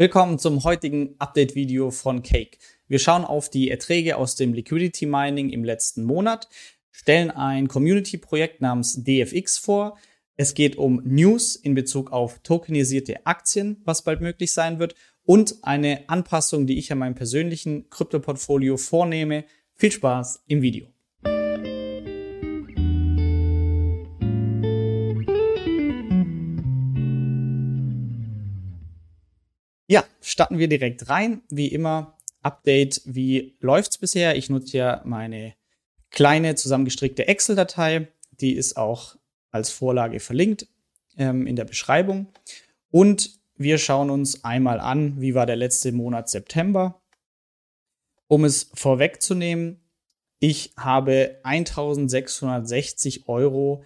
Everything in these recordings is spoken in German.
Willkommen zum heutigen Update-Video von Cake. Wir schauen auf die Erträge aus dem Liquidity Mining im letzten Monat, stellen ein Community-Projekt namens DFX vor. Es geht um News in Bezug auf tokenisierte Aktien, was bald möglich sein wird, und eine Anpassung, die ich an meinem persönlichen Krypto-Portfolio vornehme. Viel Spaß im Video. Starten wir direkt rein. Wie immer, Update, wie läuft's bisher? Ich nutze ja meine kleine zusammengestrickte Excel-Datei. Die ist auch als Vorlage verlinkt ähm, in der Beschreibung. Und wir schauen uns einmal an, wie war der letzte Monat September. Um es vorwegzunehmen, ich habe 1660 Euro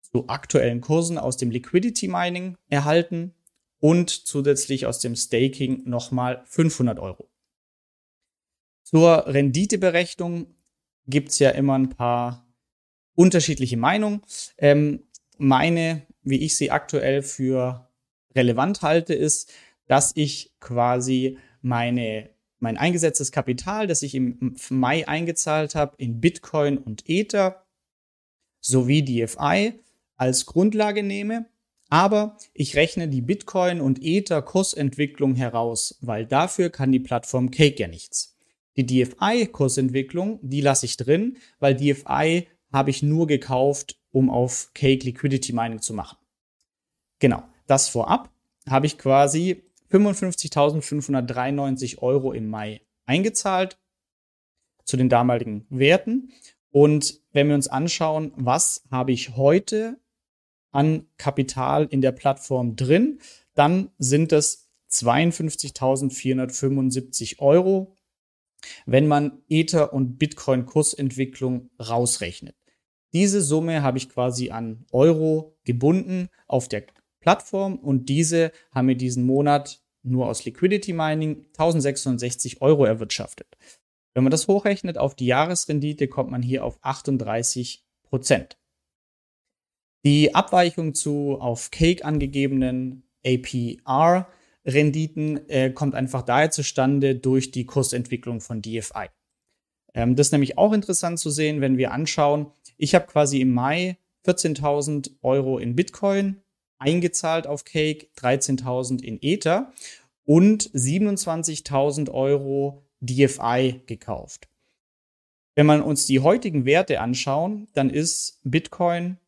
zu aktuellen Kursen aus dem Liquidity Mining erhalten und zusätzlich aus dem Staking nochmal 500 Euro. Zur Renditeberechnung gibt's ja immer ein paar unterschiedliche Meinungen. Ähm, meine, wie ich sie aktuell für relevant halte, ist, dass ich quasi meine, mein eingesetztes Kapital, das ich im Mai eingezahlt habe, in Bitcoin und Ether sowie DFI als Grundlage nehme aber ich rechne die Bitcoin und Ether Kursentwicklung heraus, weil dafür kann die Plattform Cake ja nichts. Die DFI Kursentwicklung, die lasse ich drin, weil DFI habe ich nur gekauft, um auf Cake Liquidity Mining zu machen. Genau, das vorab habe ich quasi 55.593 Euro im Mai eingezahlt zu den damaligen Werten. Und wenn wir uns anschauen, was habe ich heute an Kapital in der Plattform drin, dann sind es 52.475 Euro, wenn man Ether und Bitcoin Kursentwicklung rausrechnet. Diese Summe habe ich quasi an Euro gebunden auf der Plattform und diese haben mir diesen Monat nur aus Liquidity Mining 1660 Euro erwirtschaftet. Wenn man das hochrechnet auf die Jahresrendite, kommt man hier auf 38 Prozent. Die Abweichung zu auf Cake angegebenen APR-Renditen äh, kommt einfach daher zustande durch die Kursentwicklung von DFI. Ähm, das ist nämlich auch interessant zu sehen, wenn wir anschauen. Ich habe quasi im Mai 14.000 Euro in Bitcoin eingezahlt auf Cake, 13.000 in Ether und 27.000 Euro DFI gekauft. Wenn man uns die heutigen Werte anschauen, dann ist Bitcoin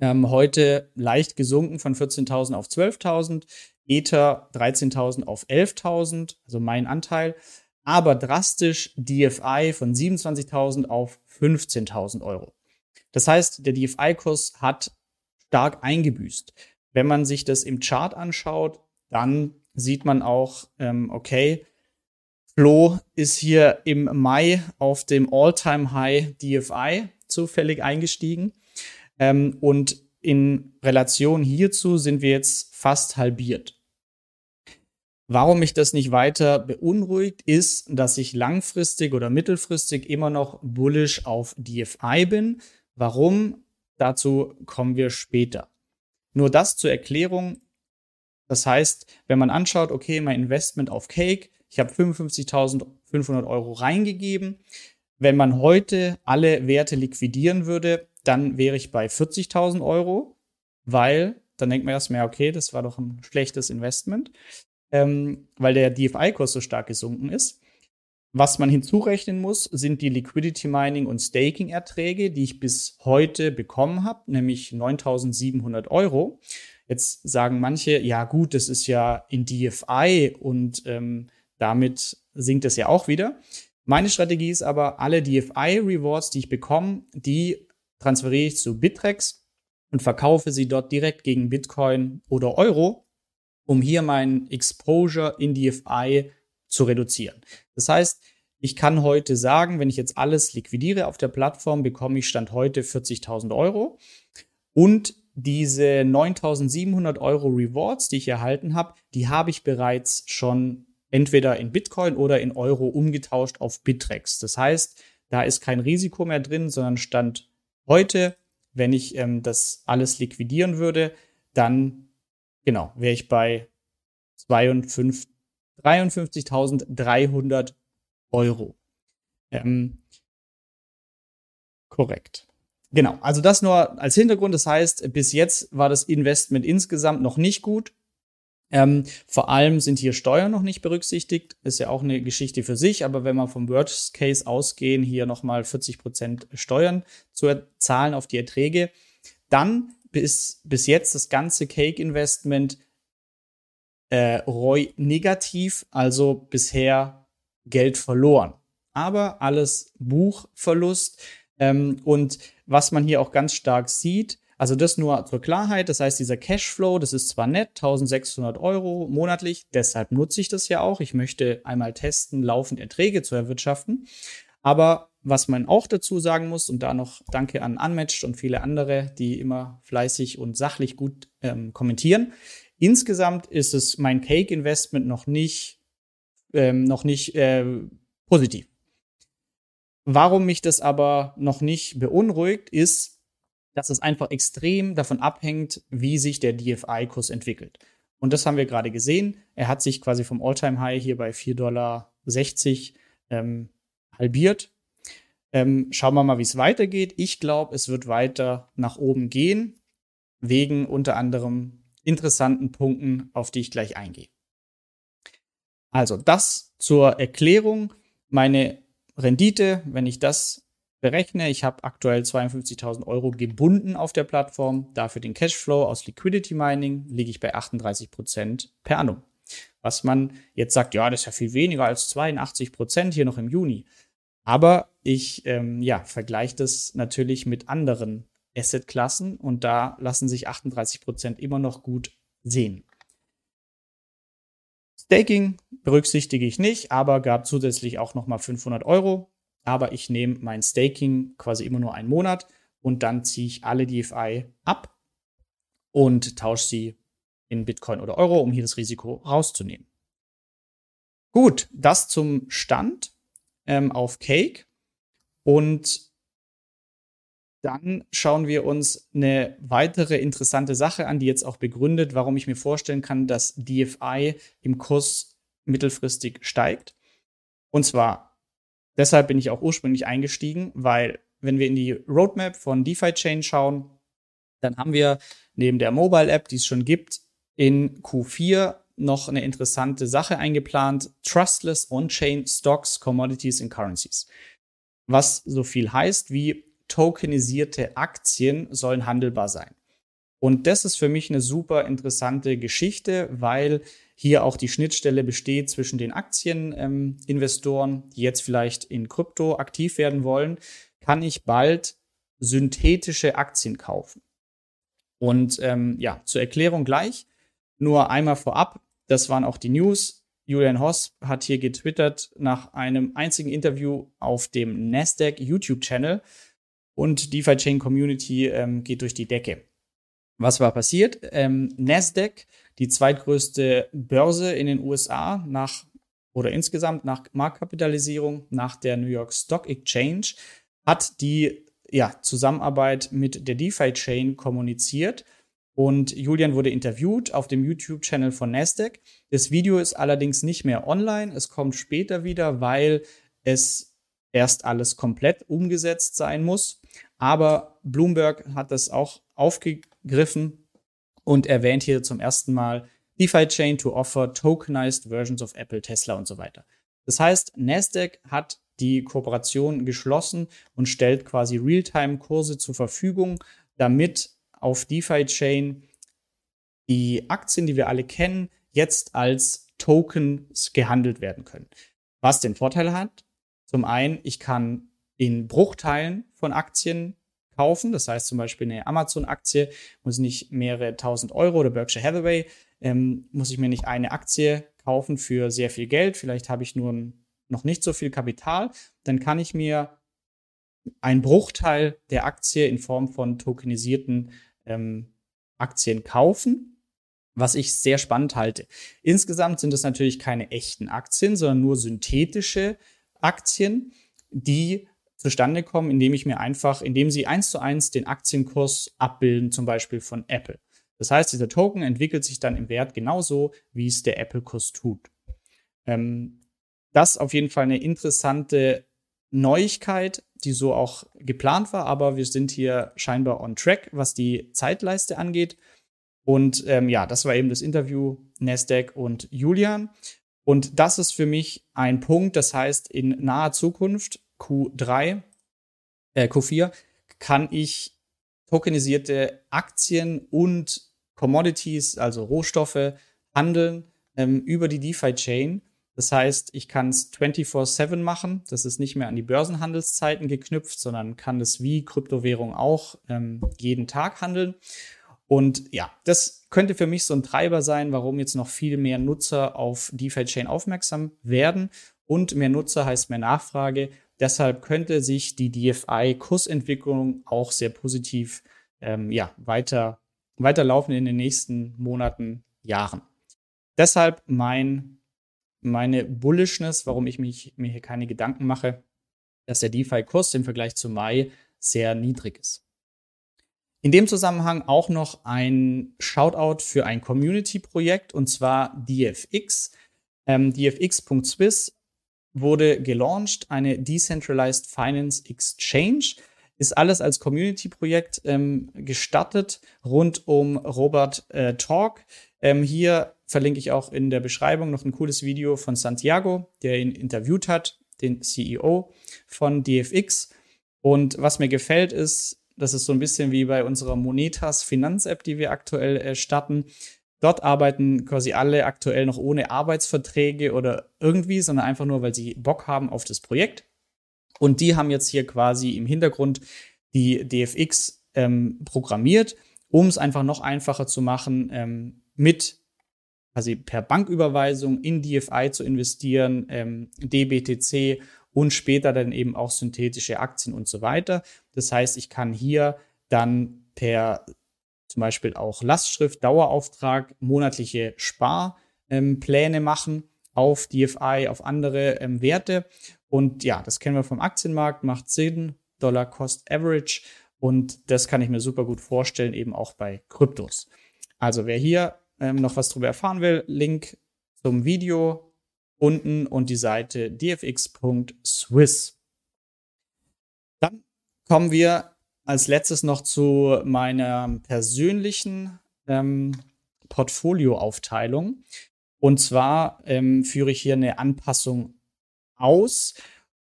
ähm, heute leicht gesunken von 14.000 auf 12.000, Ether 13.000 auf 11.000, also mein Anteil, aber drastisch DFI von 27.000 auf 15.000 Euro. Das heißt, der DFI-Kurs hat stark eingebüßt. Wenn man sich das im Chart anschaut, dann sieht man auch, ähm, okay, Flo ist hier im Mai auf dem All-Time-High DFI zufällig eingestiegen. Ähm, und in Relation hierzu sind wir jetzt fast halbiert. Warum mich das nicht weiter beunruhigt, ist, dass ich langfristig oder mittelfristig immer noch bullish auf DFI bin. Warum? Dazu kommen wir später. Nur das zur Erklärung. Das heißt, wenn man anschaut, okay, mein Investment auf Cake, ich habe 55.500 Euro reingegeben. Wenn man heute alle Werte liquidieren würde, dann wäre ich bei 40.000 Euro, weil dann denkt man erstmal, okay, das war doch ein schlechtes Investment, ähm, weil der DFI-Kurs so stark gesunken ist. Was man hinzurechnen muss, sind die Liquidity Mining und Staking Erträge, die ich bis heute bekommen habe, nämlich 9.700 Euro. Jetzt sagen manche, ja gut, das ist ja in DFI und ähm, damit sinkt es ja auch wieder. Meine Strategie ist aber, alle DFI-Rewards, die ich bekomme, die transferiere ich zu Bittrex und verkaufe sie dort direkt gegen Bitcoin oder Euro, um hier mein Exposure in DFI zu reduzieren. Das heißt, ich kann heute sagen, wenn ich jetzt alles liquidiere auf der Plattform, bekomme ich Stand heute 40.000 Euro. Und diese 9.700 Euro Rewards, die ich erhalten habe, die habe ich bereits schon entweder in Bitcoin oder in Euro umgetauscht auf Bittrex. Das heißt, da ist kein Risiko mehr drin, sondern Stand Heute, wenn ich ähm, das alles liquidieren würde, dann, genau, wäre ich bei 52, 53.300 Euro. Ähm, korrekt. Genau, also das nur als Hintergrund. Das heißt, bis jetzt war das Investment insgesamt noch nicht gut. Ähm, vor allem sind hier Steuern noch nicht berücksichtigt. Ist ja auch eine Geschichte für sich. Aber wenn wir vom Worst Case ausgehen, hier nochmal 40 Prozent Steuern zu zahlen auf die Erträge, dann bis, bis jetzt das ganze Cake Investment äh, ROI negativ, also bisher Geld verloren. Aber alles Buchverlust. Ähm, und was man hier auch ganz stark sieht, also das nur zur Klarheit, das heißt, dieser Cashflow, das ist zwar nett, 1600 Euro monatlich, deshalb nutze ich das ja auch. Ich möchte einmal testen, laufend Erträge zu erwirtschaften. Aber was man auch dazu sagen muss, und da noch Danke an Unmatched und viele andere, die immer fleißig und sachlich gut ähm, kommentieren. Insgesamt ist es mein Cake-Investment noch nicht, ähm, noch nicht äh, positiv. Warum mich das aber noch nicht beunruhigt, ist, dass es einfach extrem davon abhängt, wie sich der DFI-Kurs entwickelt. Und das haben wir gerade gesehen. Er hat sich quasi vom All-Time-High hier bei 4,60 Dollar ähm, halbiert. Ähm, schauen wir mal, wie es weitergeht. Ich glaube, es wird weiter nach oben gehen, wegen unter anderem interessanten Punkten, auf die ich gleich eingehe. Also das zur Erklärung. Meine Rendite, wenn ich das berechne, ich habe aktuell 52.000 Euro gebunden auf der Plattform. Dafür den Cashflow aus Liquidity Mining liege ich bei 38 Prozent per annum. Was man jetzt sagt, ja, das ist ja viel weniger als 82 Prozent hier noch im Juni. Aber ich ähm, ja, vergleiche das natürlich mit anderen Assetklassen und da lassen sich 38 Prozent immer noch gut sehen. Staking berücksichtige ich nicht, aber gab zusätzlich auch nochmal 500 Euro. Aber ich nehme mein Staking quasi immer nur einen Monat und dann ziehe ich alle DFI ab und tausche sie in Bitcoin oder Euro, um hier das Risiko rauszunehmen. Gut, das zum Stand ähm, auf Cake. Und dann schauen wir uns eine weitere interessante Sache an, die jetzt auch begründet, warum ich mir vorstellen kann, dass DFI im Kurs mittelfristig steigt. Und zwar, deshalb bin ich auch ursprünglich eingestiegen, weil wenn wir in die Roadmap von DeFi Chain schauen, dann haben wir neben der Mobile App, die es schon gibt, in Q4 noch eine interessante Sache eingeplant. Trustless On-Chain Stocks, Commodities and Currencies. Was so viel heißt wie tokenisierte Aktien sollen handelbar sein. Und das ist für mich eine super interessante Geschichte, weil hier auch die Schnittstelle besteht zwischen den Aktieninvestoren, ähm, die jetzt vielleicht in Krypto aktiv werden wollen, kann ich bald synthetische Aktien kaufen. Und ähm, ja, zur Erklärung gleich, nur einmal vorab, das waren auch die News. Julian Hoss hat hier getwittert nach einem einzigen Interview auf dem Nasdaq YouTube-Channel und DeFi Chain Community ähm, geht durch die Decke. Was war passiert? Ähm, Nasdaq, die zweitgrößte Börse in den USA nach oder insgesamt nach Marktkapitalisierung nach der New York Stock Exchange, hat die ja, Zusammenarbeit mit der DeFi Chain kommuniziert und Julian wurde interviewt auf dem YouTube-Channel von Nasdaq. Das Video ist allerdings nicht mehr online. Es kommt später wieder, weil es erst alles komplett umgesetzt sein muss. Aber Bloomberg hat das auch aufgegriffen und erwähnt hier zum ersten Mal DeFi Chain to offer tokenized versions of Apple, Tesla und so weiter. Das heißt, Nasdaq hat die Kooperation geschlossen und stellt quasi Realtime-Kurse zur Verfügung, damit auf DeFi Chain die Aktien, die wir alle kennen, jetzt als Tokens gehandelt werden können. Was den Vorteil hat, zum einen, ich kann in Bruchteilen von Aktien kaufen. Das heißt zum Beispiel eine Amazon-Aktie muss nicht mehrere tausend Euro oder Berkshire Hathaway, ähm, muss ich mir nicht eine Aktie kaufen für sehr viel Geld. Vielleicht habe ich nur noch nicht so viel Kapital. Dann kann ich mir einen Bruchteil der Aktie in Form von tokenisierten ähm, Aktien kaufen, was ich sehr spannend halte. Insgesamt sind es natürlich keine echten Aktien, sondern nur synthetische Aktien, die zustande kommen, indem ich mir einfach, indem sie eins zu eins den Aktienkurs abbilden, zum Beispiel von Apple. Das heißt, dieser Token entwickelt sich dann im Wert genauso, wie es der Apple-Kurs tut. Ähm, das auf jeden Fall eine interessante Neuigkeit, die so auch geplant war, aber wir sind hier scheinbar on track, was die Zeitleiste angeht. Und ähm, ja, das war eben das Interview Nasdaq und Julian. Und das ist für mich ein Punkt, das heißt, in naher Zukunft, Q3, äh, Q4, kann ich tokenisierte Aktien und Commodities, also Rohstoffe, handeln ähm, über die DeFi-Chain. Das heißt, ich kann es 24-7 machen. Das ist nicht mehr an die Börsenhandelszeiten geknüpft, sondern kann es wie Kryptowährung auch ähm, jeden Tag handeln. Und ja, das könnte für mich so ein Treiber sein, warum jetzt noch viel mehr Nutzer auf DeFi-Chain aufmerksam werden. Und mehr Nutzer heißt mehr Nachfrage. Deshalb könnte sich die DFI-Kursentwicklung auch sehr positiv ähm, ja, weiter, weiterlaufen in den nächsten Monaten, Jahren. Deshalb mein, meine Bullishness, warum ich mich, mir hier keine Gedanken mache, dass der DeFi-Kurs im Vergleich zu Mai sehr niedrig ist. In dem Zusammenhang auch noch ein Shoutout für ein Community-Projekt und zwar DFX. Ähm, DFX.Swiss wurde gelauncht, eine Decentralized Finance Exchange. Ist alles als Community-Projekt ähm, gestartet rund um Robert äh, Talk. Ähm, hier verlinke ich auch in der Beschreibung noch ein cooles Video von Santiago, der ihn interviewt hat, den CEO von DFX. Und was mir gefällt ist, das ist so ein bisschen wie bei unserer Monetas Finanz-App, die wir aktuell äh, starten. Dort arbeiten quasi alle aktuell noch ohne Arbeitsverträge oder irgendwie, sondern einfach nur, weil sie Bock haben auf das Projekt. Und die haben jetzt hier quasi im Hintergrund die DFX ähm, programmiert, um es einfach noch einfacher zu machen, ähm, mit quasi per Banküberweisung in DFI zu investieren, ähm, DBTC und später dann eben auch synthetische Aktien und so weiter. Das heißt, ich kann hier dann per zum Beispiel auch Lastschrift, Dauerauftrag, monatliche Sparpläne machen auf DFI, auf andere ähm, Werte. Und ja, das kennen wir vom Aktienmarkt, macht Sinn, Dollar Cost Average. Und das kann ich mir super gut vorstellen, eben auch bei Kryptos. Also wer hier ähm, noch was darüber erfahren will, Link zum Video unten und die Seite dfx.swiss. Dann kommen wir als letztes noch zu meiner persönlichen ähm, Portfolioaufteilung. Und zwar ähm, führe ich hier eine Anpassung aus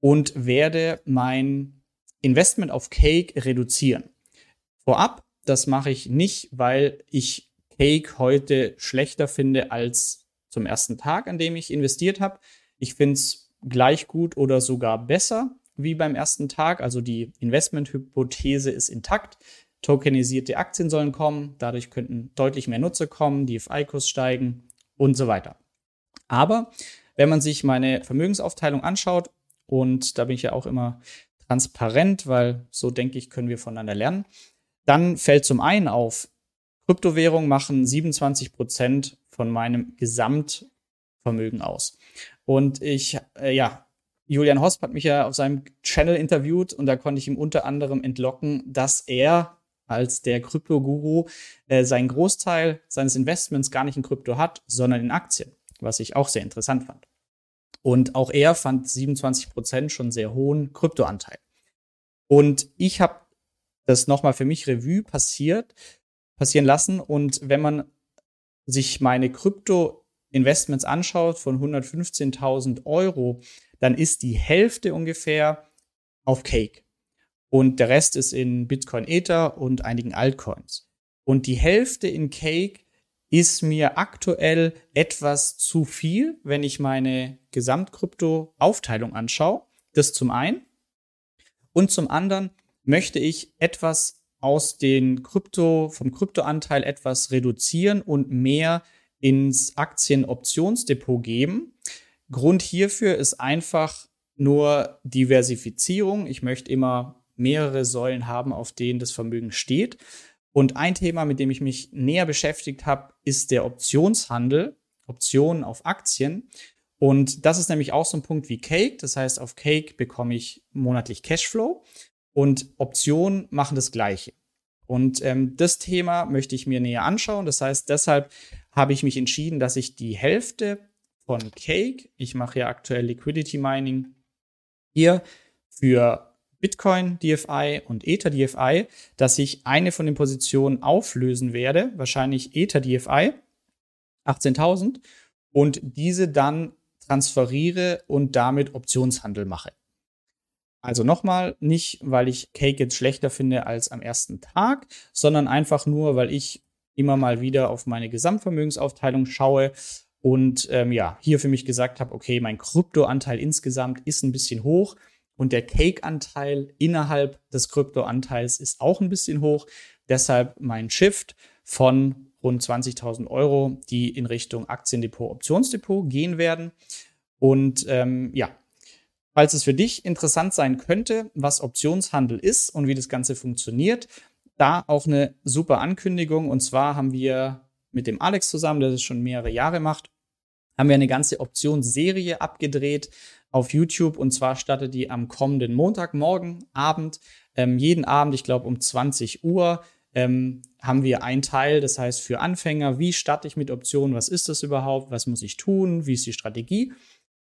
und werde mein Investment auf Cake reduzieren. Vorab, das mache ich nicht, weil ich Cake heute schlechter finde als zum ersten Tag, an dem ich investiert habe. Ich finde es gleich gut oder sogar besser wie beim ersten Tag. Also die Investmenthypothese ist intakt. Tokenisierte Aktien sollen kommen, dadurch könnten deutlich mehr Nutzer kommen, die FI-Kurs steigen und so weiter. Aber wenn man sich meine Vermögensaufteilung anschaut, und da bin ich ja auch immer transparent, weil so denke ich, können wir voneinander lernen, dann fällt zum einen auf, Kryptowährungen machen 27 Prozent von meinem Gesamtvermögen aus. Und ich, äh, ja, Julian Hosp hat mich ja auf seinem Channel interviewt und da konnte ich ihm unter anderem entlocken, dass er als der Krypto-Guru äh, seinen Großteil seines Investments gar nicht in Krypto hat, sondern in Aktien, was ich auch sehr interessant fand. Und auch er fand 27 Prozent schon sehr hohen Kryptoanteil. Und ich habe das nochmal für mich Revue passiert, passieren lassen. Und wenn man sich meine Krypto-Investments anschaut von 115.000 Euro, dann ist die Hälfte ungefähr auf Cake. Und der Rest ist in Bitcoin Ether und einigen Altcoins. Und die Hälfte in Cake ist mir aktuell etwas zu viel, wenn ich meine Gesamtkrypto-Aufteilung anschaue. Das zum einen. Und zum anderen möchte ich etwas aus den Krypto, vom Kryptoanteil etwas reduzieren und mehr ins Aktienoptionsdepot geben. Grund hierfür ist einfach nur Diversifizierung. Ich möchte immer mehrere Säulen haben, auf denen das Vermögen steht. Und ein Thema, mit dem ich mich näher beschäftigt habe, ist der Optionshandel, Optionen auf Aktien. Und das ist nämlich auch so ein Punkt wie Cake. Das heißt, auf Cake bekomme ich monatlich Cashflow. Und Optionen machen das Gleiche. Und ähm, das Thema möchte ich mir näher anschauen. Das heißt, deshalb habe ich mich entschieden, dass ich die Hälfte von Cake. Ich mache hier aktuell Liquidity Mining hier für Bitcoin DFI und Ether DFI, dass ich eine von den Positionen auflösen werde, wahrscheinlich Ether DFI 18.000 und diese dann transferiere und damit Optionshandel mache. Also nochmal, nicht weil ich Cake jetzt schlechter finde als am ersten Tag, sondern einfach nur, weil ich immer mal wieder auf meine Gesamtvermögensaufteilung schaue und ähm, ja, hier für mich gesagt habe, okay, mein Kryptoanteil insgesamt ist ein bisschen hoch und der Cake-Anteil innerhalb des Kryptoanteils ist auch ein bisschen hoch. Deshalb mein Shift von rund 20.000 Euro, die in Richtung Aktiendepot, Optionsdepot gehen werden. Und ähm, ja, falls es für dich interessant sein könnte, was Optionshandel ist und wie das Ganze funktioniert, da auch eine super Ankündigung. Und zwar haben wir mit dem Alex zusammen, der das schon mehrere Jahre macht, haben wir eine ganze Optionsserie abgedreht auf YouTube. Und zwar startet die am kommenden Montagmorgen, Abend, ähm, jeden Abend, ich glaube um 20 Uhr, ähm, haben wir ein Teil, das heißt für Anfänger, wie starte ich mit Optionen, was ist das überhaupt, was muss ich tun, wie ist die Strategie.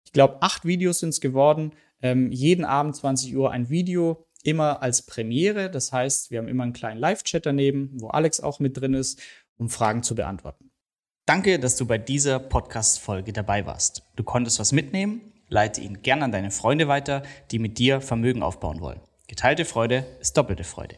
Ich glaube, acht Videos sind es geworden, ähm, jeden Abend 20 Uhr ein Video, immer als Premiere. Das heißt, wir haben immer einen kleinen Live-Chat daneben, wo Alex auch mit drin ist, um Fragen zu beantworten. Danke, dass du bei dieser Podcast-Folge dabei warst. Du konntest was mitnehmen, leite ihn gern an deine Freunde weiter, die mit dir Vermögen aufbauen wollen. Geteilte Freude ist doppelte Freude.